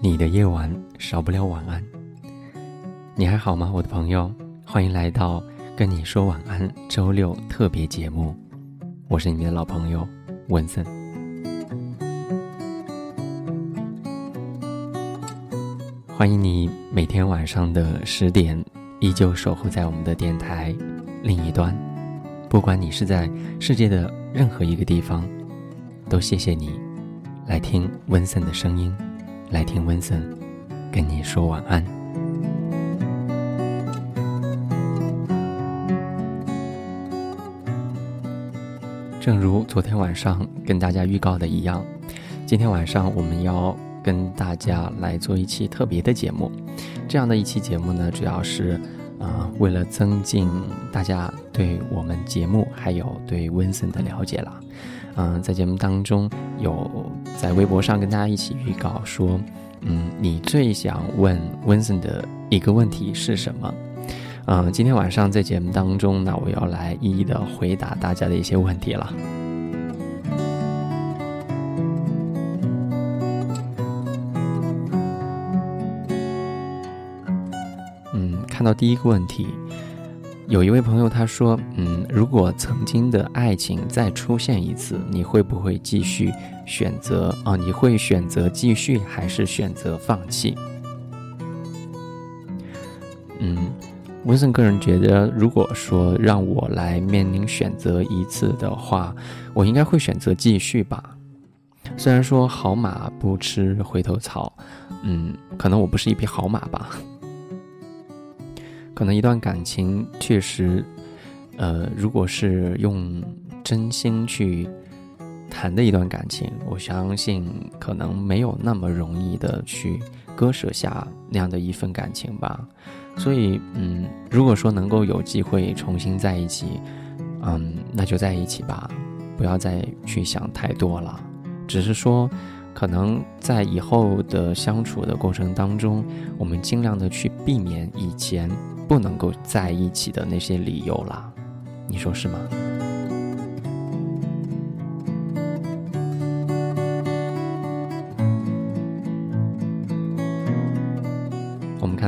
你的夜晚少不了晚安。你还好吗，我的朋友？欢迎来到跟你说晚安周六特别节目，我是你们的老朋友文森。欢迎你每天晚上的十点依旧守候在我们的电台另一端，不管你是在世界的任何一个地方，都谢谢你来听温森的声音。来听温森跟你说晚安。正如昨天晚上跟大家预告的一样，今天晚上我们要跟大家来做一期特别的节目。这样的一期节目呢，主要是啊，为了增进大家对我们节目还有对温森的了解了。嗯，在节目当中有在微博上跟大家一起预告说，嗯，你最想问温森的一个问题是什么？嗯，今天晚上在节目当中呢，我要来一一的回答大家的一些问题了。嗯，看到第一个问题。有一位朋友他说：“嗯，如果曾经的爱情再出现一次，你会不会继续选择？啊，你会选择继续还是选择放弃？”温森个人觉得，如果说让我来面临选择一次的话，我应该会选择继续吧。虽然说好马不吃回头草，嗯，可能我不是一匹好马吧。可能一段感情确实，呃，如果是用真心去谈的一段感情，我相信可能没有那么容易的去割舍下那样的一份感情吧。所以，嗯，如果说能够有机会重新在一起，嗯，那就在一起吧，不要再去想太多了。只是说，可能在以后的相处的过程当中，我们尽量的去避免以前。不能够在一起的那些理由啦，你说是吗？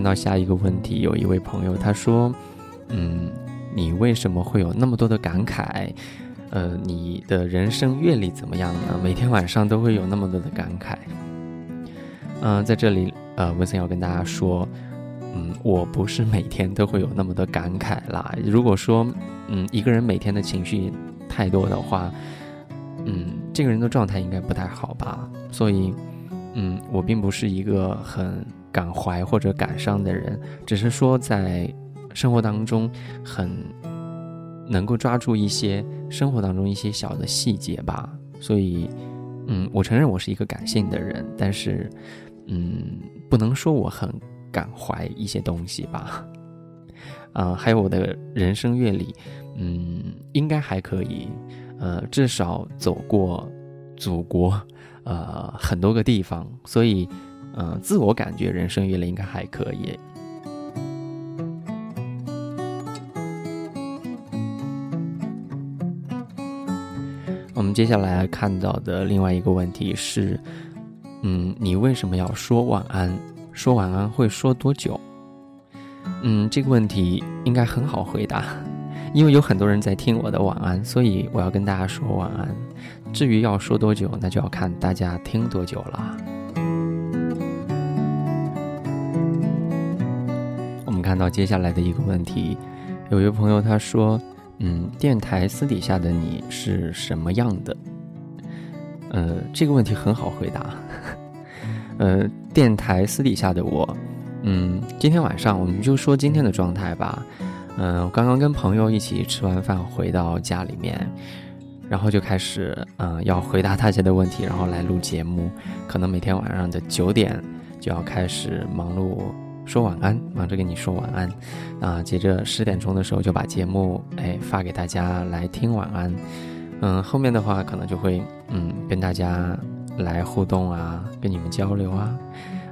看到下一个问题，有一位朋友他说：“嗯，你为什么会有那么多的感慨？呃，你的人生阅历怎么样呢？每天晚上都会有那么多的感慨。”嗯，在这里，呃，文森要跟大家说。嗯，我不是每天都会有那么多感慨啦。如果说，嗯，一个人每天的情绪太多的话，嗯，这个人的状态应该不太好吧。所以，嗯，我并不是一个很感怀或者感伤的人，只是说在生活当中很能够抓住一些生活当中一些小的细节吧。所以，嗯，我承认我是一个感性的人，但是，嗯，不能说我很。感怀一些东西吧，啊，还有我的人生阅历，嗯，应该还可以，呃，至少走过祖国，呃，很多个地方，所以，呃，自我感觉人生阅历应该还可以。我们接下来看到的另外一个问题是，嗯，你为什么要说晚安？说晚安会说多久？嗯，这个问题应该很好回答，因为有很多人在听我的晚安，所以我要跟大家说晚安。至于要说多久，那就要看大家听多久了。看到接下来的一个问题，有一位朋友他说：“嗯，电台私底下的你是什么样的？”呃，这个问题很好回答。呃，电台私底下的我，嗯，今天晚上我们就说今天的状态吧。嗯，我刚刚跟朋友一起吃完饭回到家里面，然后就开始嗯要回答大家的问题，然后来录节目。可能每天晚上的九点就要开始忙碌说晚安，忙着跟你说晚安。啊，接着十点钟的时候就把节目哎发给大家来听晚安。嗯，后面的话可能就会嗯跟大家来互动啊，跟你们交流啊。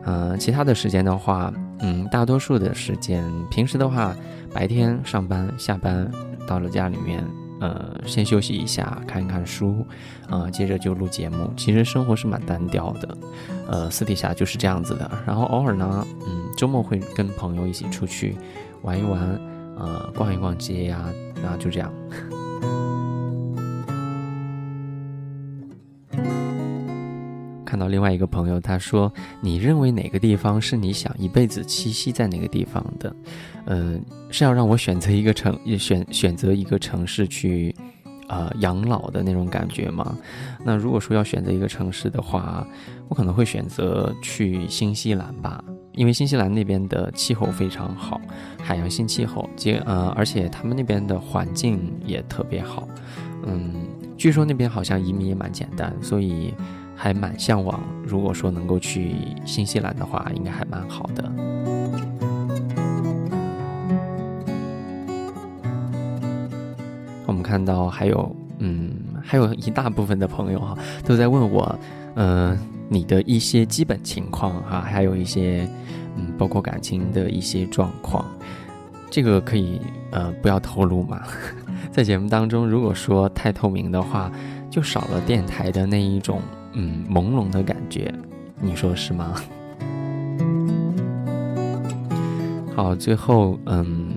嗯，其他的时间的话，嗯，大多数的时间，平时的话，白天上班下班到了家里面，呃，先休息一下，看一看书，啊，接着就录节目。其实生活是蛮单调的，呃，私底下就是这样子的。然后偶尔呢，嗯，周末会跟朋友一起出去玩一玩，呃，逛一逛街呀，那就这样。看到另外一个朋友，他说：“你认为哪个地方是你想一辈子栖息在哪个地方的？呃，是要让我选择一个城，选选择一个城市去，呃，养老的那种感觉吗？那如果说要选择一个城市的话，我可能会选择去新西兰吧，因为新西兰那边的气候非常好，海洋性气候，接呃，而且他们那边的环境也特别好，嗯，据说那边好像移民也蛮简单，所以。”还蛮向往，如果说能够去新西兰的话，应该还蛮好的。我们看到还有，嗯，还有一大部分的朋友哈，都在问我，嗯，你的一些基本情况哈，还有一些，嗯，包括感情的一些状况，这个可以呃不要透露嘛，在节目当中，如果说太透明的话，就少了电台的那一种。嗯，朦胧的感觉，你说是吗？好，最后，嗯，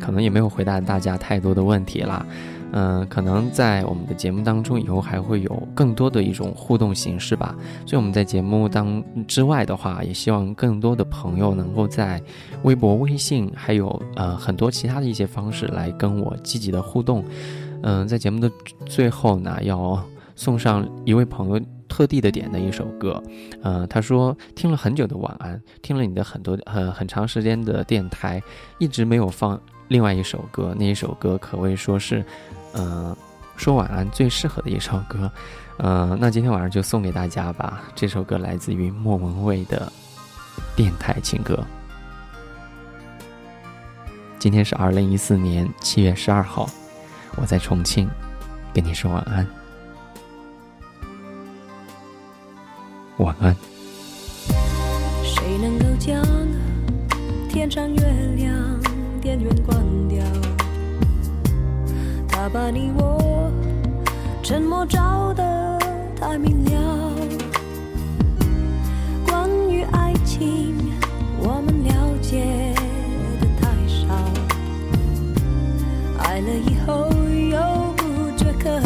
可能也没有回答大家太多的问题啦。嗯，可能在我们的节目当中，以后还会有更多的一种互动形式吧。所以我们在节目当之外的话，也希望更多的朋友能够在微博、微信，还有呃很多其他的一些方式来跟我积极的互动。嗯，在节目的最后呢，要送上一位朋友。特地的点的一首歌，呃，他说听了很久的晚安，听了你的很多很很长时间的电台，一直没有放另外一首歌，那一首歌可谓说是，呃，说晚安最适合的一首歌，呃，那今天晚上就送给大家吧。这首歌来自于莫文蔚的电台情歌。今天是二零一四年七月十二号，我在重庆，跟你说晚安。晚安。谁能够将天上月把你我沉默照得太明了。关于爱情，我们了解的太少。爱了以后。又不觉可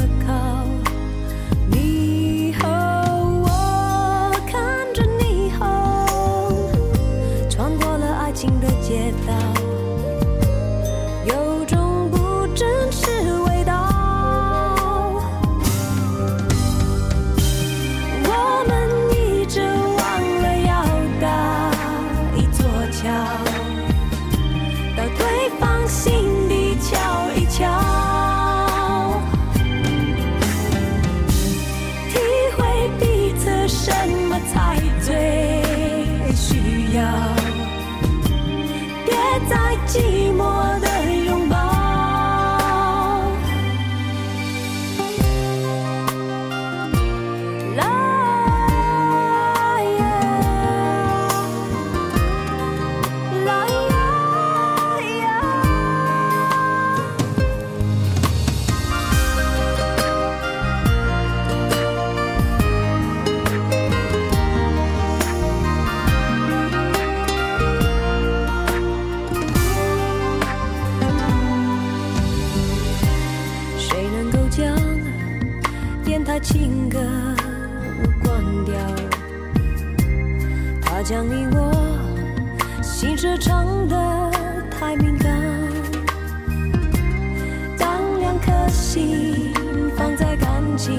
今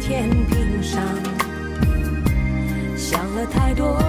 天平上，想了太多。